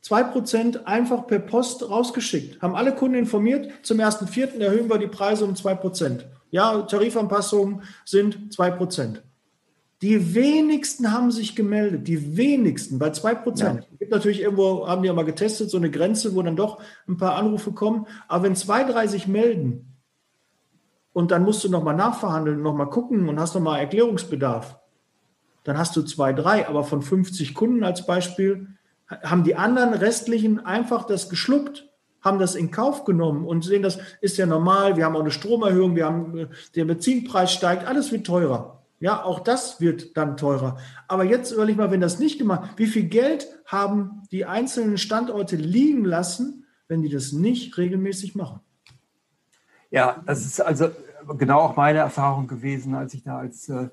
2% einfach per Post rausgeschickt, haben alle Kunden informiert, zum 1.4. erhöhen wir die Preise um 2%. Ja, Tarifanpassungen sind 2%. Die wenigsten haben sich gemeldet, die wenigsten, bei zwei Prozent. Ja. Es gibt natürlich irgendwo, haben die ja mal getestet, so eine Grenze, wo dann doch ein paar Anrufe kommen. Aber wenn zwei, drei sich melden und dann musst du nochmal nachverhandeln, nochmal gucken und hast nochmal Erklärungsbedarf, dann hast du zwei, drei. Aber von 50 Kunden als Beispiel haben die anderen restlichen einfach das geschluckt haben das in Kauf genommen und sehen, das ist ja normal. Wir haben auch eine Stromerhöhung, wir haben, äh, der Benzinpreis steigt, alles wird teurer. Ja, auch das wird dann teurer. Aber jetzt überleg mal, wenn das nicht gemacht, wie viel Geld haben die einzelnen Standorte liegen lassen, wenn die das nicht regelmäßig machen? Ja, das ist also genau auch meine Erfahrung gewesen, als ich da als äh,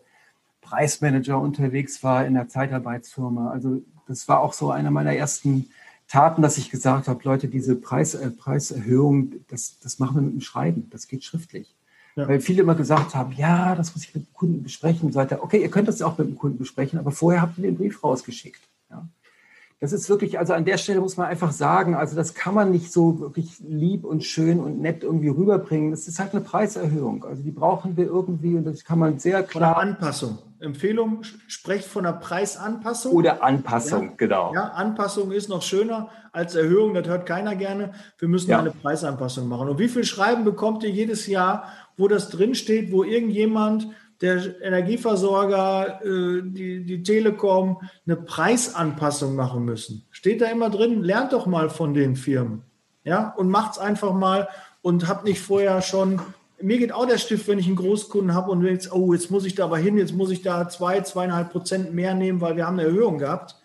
Preismanager unterwegs war in der Zeitarbeitsfirma. Also das war auch so einer meiner ersten Taten, dass ich gesagt habe, Leute, diese Preis, äh, Preiserhöhung, das, das machen wir mit dem Schreiben, das geht schriftlich. Ja. Weil viele immer gesagt haben, ja, das muss ich mit dem Kunden besprechen und so weiter. Okay, ihr könnt das auch mit dem Kunden besprechen, aber vorher habt ihr den Brief rausgeschickt. Das ist wirklich, also an der Stelle muss man einfach sagen, also das kann man nicht so wirklich lieb und schön und nett irgendwie rüberbringen. Das ist halt eine Preiserhöhung. Also die brauchen wir irgendwie und das kann man sehr klar. Von Anpassung. Empfehlung, sprecht von einer Preisanpassung. Oder Anpassung, ja, genau. Ja, Anpassung ist noch schöner als Erhöhung, das hört keiner gerne. Wir müssen ja. eine Preisanpassung machen. Und wie viel Schreiben bekommt ihr jedes Jahr, wo das drinsteht, wo irgendjemand, der Energieversorger, äh, die, die Telekom, eine Preisanpassung machen müssen? Steht da immer drin, lernt doch mal von den Firmen. Ja, und macht es einfach mal und habt nicht vorher schon mir geht auch der Stift, wenn ich einen Großkunden habe und jetzt, oh, jetzt muss ich da aber hin, jetzt muss ich da zwei, zweieinhalb Prozent mehr nehmen, weil wir haben eine Erhöhung gehabt.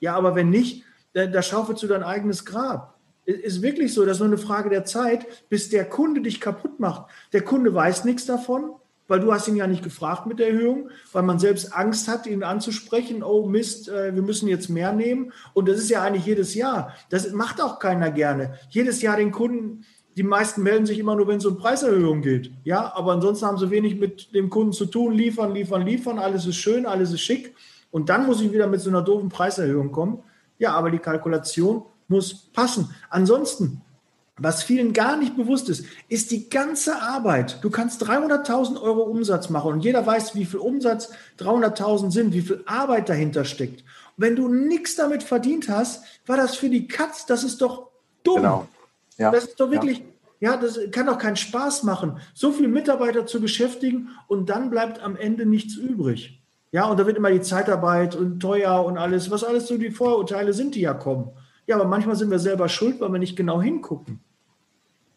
Ja, aber wenn nicht, da, da schaufelst du dein eigenes Grab. Ist wirklich so, das ist nur eine Frage der Zeit, bis der Kunde dich kaputt macht. Der Kunde weiß nichts davon, weil du hast ihn ja nicht gefragt mit der Erhöhung, weil man selbst Angst hat, ihn anzusprechen, oh Mist, äh, wir müssen jetzt mehr nehmen. Und das ist ja eigentlich jedes Jahr. Das macht auch keiner gerne. Jedes Jahr den Kunden die meisten melden sich immer nur, wenn es um Preiserhöhungen geht. Ja, aber ansonsten haben sie wenig mit dem Kunden zu tun. Liefern, liefern, liefern. Alles ist schön, alles ist schick. Und dann muss ich wieder mit so einer doofen Preiserhöhung kommen. Ja, aber die Kalkulation muss passen. Ansonsten, was vielen gar nicht bewusst ist, ist die ganze Arbeit. Du kannst 300.000 Euro Umsatz machen und jeder weiß, wie viel Umsatz 300.000 sind, wie viel Arbeit dahinter steckt. Und wenn du nichts damit verdient hast, war das für die Katz, das ist doch dumm. Genau. Ja. Das ist doch wirklich, ja. ja, das kann doch keinen Spaß machen, so viele Mitarbeiter zu beschäftigen und dann bleibt am Ende nichts übrig. Ja, und da wird immer die Zeitarbeit und teuer und alles, was alles so die Vorurteile sind, die ja kommen. Ja, aber manchmal sind wir selber schuld, weil wir nicht genau hingucken.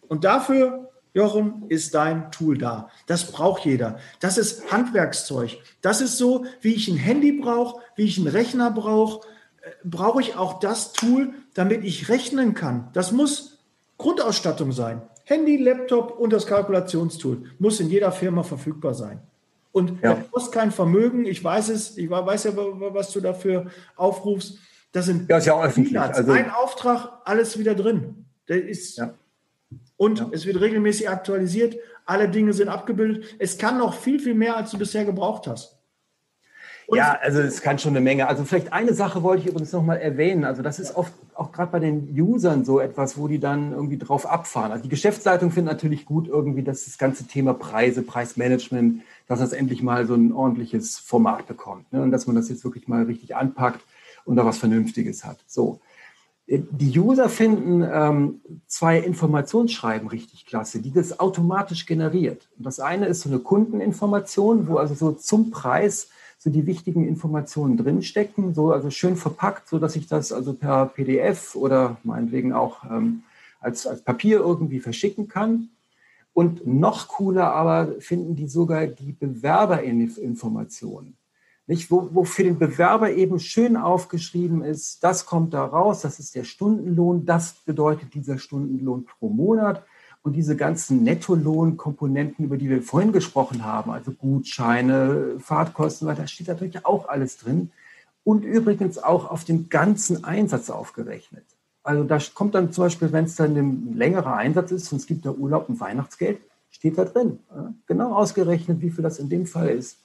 Und dafür, Jochen, ist dein Tool da. Das braucht jeder. Das ist Handwerkszeug. Das ist so, wie ich ein Handy brauche, wie ich einen Rechner brauche, äh, brauche ich auch das Tool, damit ich rechnen kann. Das muss Grundausstattung sein. Handy, Laptop und das Kalkulationstool muss in jeder Firma verfügbar sein. Und ja. das kostet kein Vermögen. Ich weiß es, ich weiß ja, was du dafür aufrufst. Das sind ja, ist ja auch öffentlich. Also, ein Auftrag, alles wieder drin. Der ist ja. Und ja. es wird regelmäßig aktualisiert. Alle Dinge sind abgebildet. Es kann noch viel, viel mehr, als du bisher gebraucht hast. Und ja, also es kann schon eine Menge. Also vielleicht eine Sache wollte ich übrigens nochmal erwähnen. Also das ist oft auch gerade bei den Usern so etwas, wo die dann irgendwie drauf abfahren. Also die Geschäftsleitung findet natürlich gut irgendwie, dass das ganze Thema Preise, Preismanagement, dass das endlich mal so ein ordentliches Format bekommt. Ne? Und dass man das jetzt wirklich mal richtig anpackt und da was Vernünftiges hat. So. Die User finden ähm, zwei Informationsschreiben richtig klasse, die das automatisch generiert. Und das eine ist so eine Kundeninformation, wo also so zum Preis so die wichtigen Informationen drinstecken, so also schön verpackt, so dass ich das also per PDF oder meinetwegen auch ähm, als, als Papier irgendwie verschicken kann. Und noch cooler aber finden die sogar die Bewerberinformationen nicht, wo, wo für den Bewerber eben schön aufgeschrieben ist, das kommt da raus, das ist der Stundenlohn, das bedeutet dieser Stundenlohn pro Monat. Und diese ganzen Nettolohnkomponenten, über die wir vorhin gesprochen haben, also Gutscheine, Fahrtkosten, da steht natürlich auch alles drin. Und übrigens auch auf den ganzen Einsatz aufgerechnet. Also da kommt dann zum Beispiel, wenn es dann ein längerer Einsatz ist und es gibt da Urlaub und Weihnachtsgeld, steht da drin. Genau ausgerechnet, wie viel das in dem Fall ist.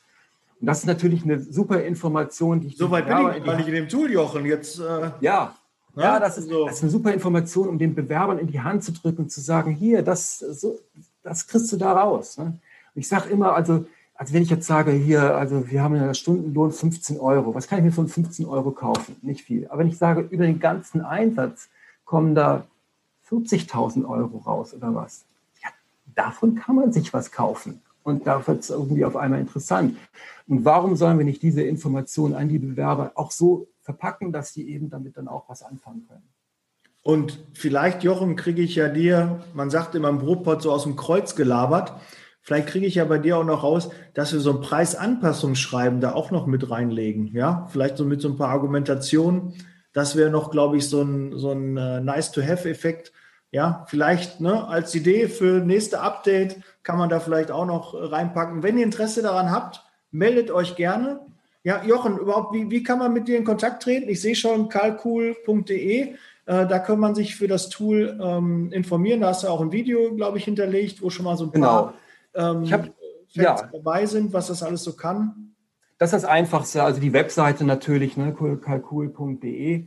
Und das ist natürlich eine super Information, die ich. Soweit bin ich gar nicht in dem Tool, Jochen. Jetzt, äh, ja. Ne? Ja, das ist, so. das ist eine super Information, um den Bewerbern in die Hand zu drücken und zu sagen, hier, das, so, das kriegst du da raus. Ne? Und ich sage immer, also, also wenn ich jetzt sage, hier, also wir haben einen Stundenlohn 15 Euro, was kann ich mir von 15 Euro kaufen? Nicht viel. Aber wenn ich sage, über den ganzen Einsatz kommen da 40.000 Euro raus oder was? Ja, davon kann man sich was kaufen. Und da wird es irgendwie auf einmal interessant. Und warum sollen wir nicht diese Informationen an die Bewerber auch so verpacken, dass die eben damit dann auch was anfangen können? Und vielleicht, Jochen, kriege ich ja dir, man sagt immer im Brotpot so aus dem Kreuz gelabert, vielleicht kriege ich ja bei dir auch noch raus, dass wir so ein Preisanpassungsschreiben da auch noch mit reinlegen. Ja, vielleicht so mit so ein paar Argumentationen. Das wäre noch, glaube ich, so ein, so ein uh, Nice-to-Have-Effekt. Ja, vielleicht ne, als Idee für nächste Update kann man da vielleicht auch noch reinpacken. Wenn ihr Interesse daran habt, meldet euch gerne. Ja, Jochen, überhaupt, wie, wie kann man mit dir in Kontakt treten? Ich sehe schon kalkul.de. Äh, da kann man sich für das Tool ähm, informieren. Da hast du auch ein Video, glaube ich, hinterlegt, wo schon mal so ein paar genau. ähm, ich hab, ja. dabei sind, was das alles so kann. Das ist das Einfachste. Also die Webseite natürlich, ne, kalkul.de.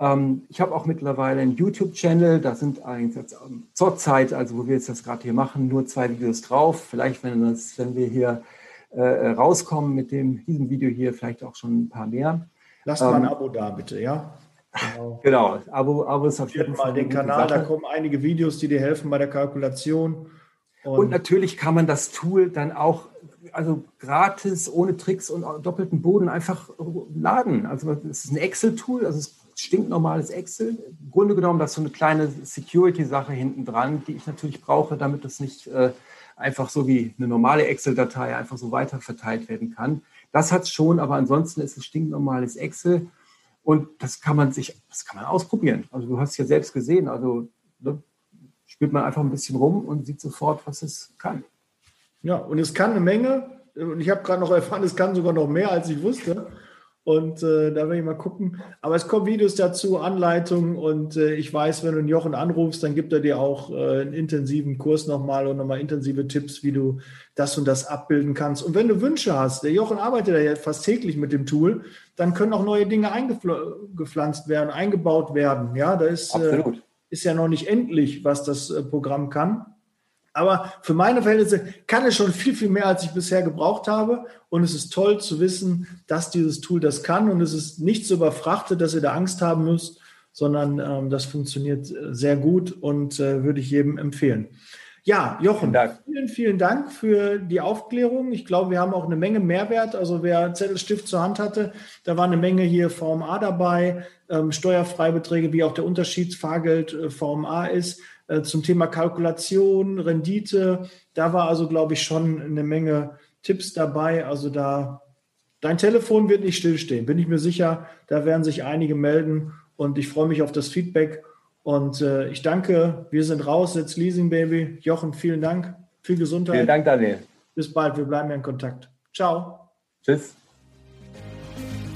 Ähm, ich habe auch mittlerweile einen YouTube-Channel. Da sind eigentlich jetzt ähm, zurzeit, also wo wir jetzt das gerade hier machen, nur zwei Videos drauf. Vielleicht, wenn, das, wenn wir hier äh, rauskommen mit dem, diesem Video hier vielleicht auch schon ein paar mehr. Lasst ähm, mal ein ähm, Abo da, bitte, ja? Genau, genau. Abo, Abo ist auf jeden Fall. mal den Kanal, Sache. da kommen einige Videos, die dir helfen bei der Kalkulation. Und, und, natürlich kann man das Tool dann auch, also gratis, ohne Tricks und doppelten Boden einfach laden. Also es ist ein Excel-Tool, also es stinknormales Excel. Im Grunde genommen, das ist so eine kleine Security-Sache hinten dran, die ich natürlich brauche, damit das nicht äh, einfach so wie eine normale Excel-Datei einfach so weiter verteilt werden kann. Das hat es schon, aber ansonsten ist es stinknormales Excel und das kann man sich, das kann man ausprobieren. Also du hast ja selbst gesehen, also ne, spielt man einfach ein bisschen rum und sieht sofort, was es kann. Ja, und es kann eine Menge. Und ich habe gerade noch erfahren, es kann sogar noch mehr, als ich wusste. Und äh, da werde ich mal gucken. Aber es kommen Videos dazu, Anleitungen. Und äh, ich weiß, wenn du einen Jochen anrufst, dann gibt er dir auch äh, einen intensiven Kurs nochmal und nochmal intensive Tipps, wie du das und das abbilden kannst. Und wenn du Wünsche hast, der Jochen arbeitet ja fast täglich mit dem Tool, dann können auch neue Dinge eingepflanzt werden, eingebaut werden. Ja, da ist, äh, ist ja noch nicht endlich, was das äh, Programm kann. Aber für meine Verhältnisse kann es schon viel, viel mehr, als ich bisher gebraucht habe. Und es ist toll zu wissen, dass dieses Tool das kann. Und es ist nicht so überfrachtet, dass ihr da Angst haben müsst, sondern ähm, das funktioniert äh, sehr gut und äh, würde ich jedem empfehlen. Ja, Jochen, vielen, vielen Dank für die Aufklärung. Ich glaube, wir haben auch eine Menge Mehrwert. Also wer Zettelstift zur Hand hatte, da war eine Menge hier VMA dabei, ähm, Steuerfreibeträge, wie auch der Unterschied Fahrgeld äh, VMA ist, zum Thema Kalkulation, Rendite. Da war also, glaube ich, schon eine Menge Tipps dabei. Also da, dein Telefon wird nicht stillstehen, bin ich mir sicher. Da werden sich einige melden und ich freue mich auf das Feedback und äh, ich danke, wir sind raus, jetzt Leasing Baby. Jochen, vielen Dank, viel Gesundheit. Vielen Dank, Daniel. Bis bald, wir bleiben in Kontakt. Ciao. Tschüss.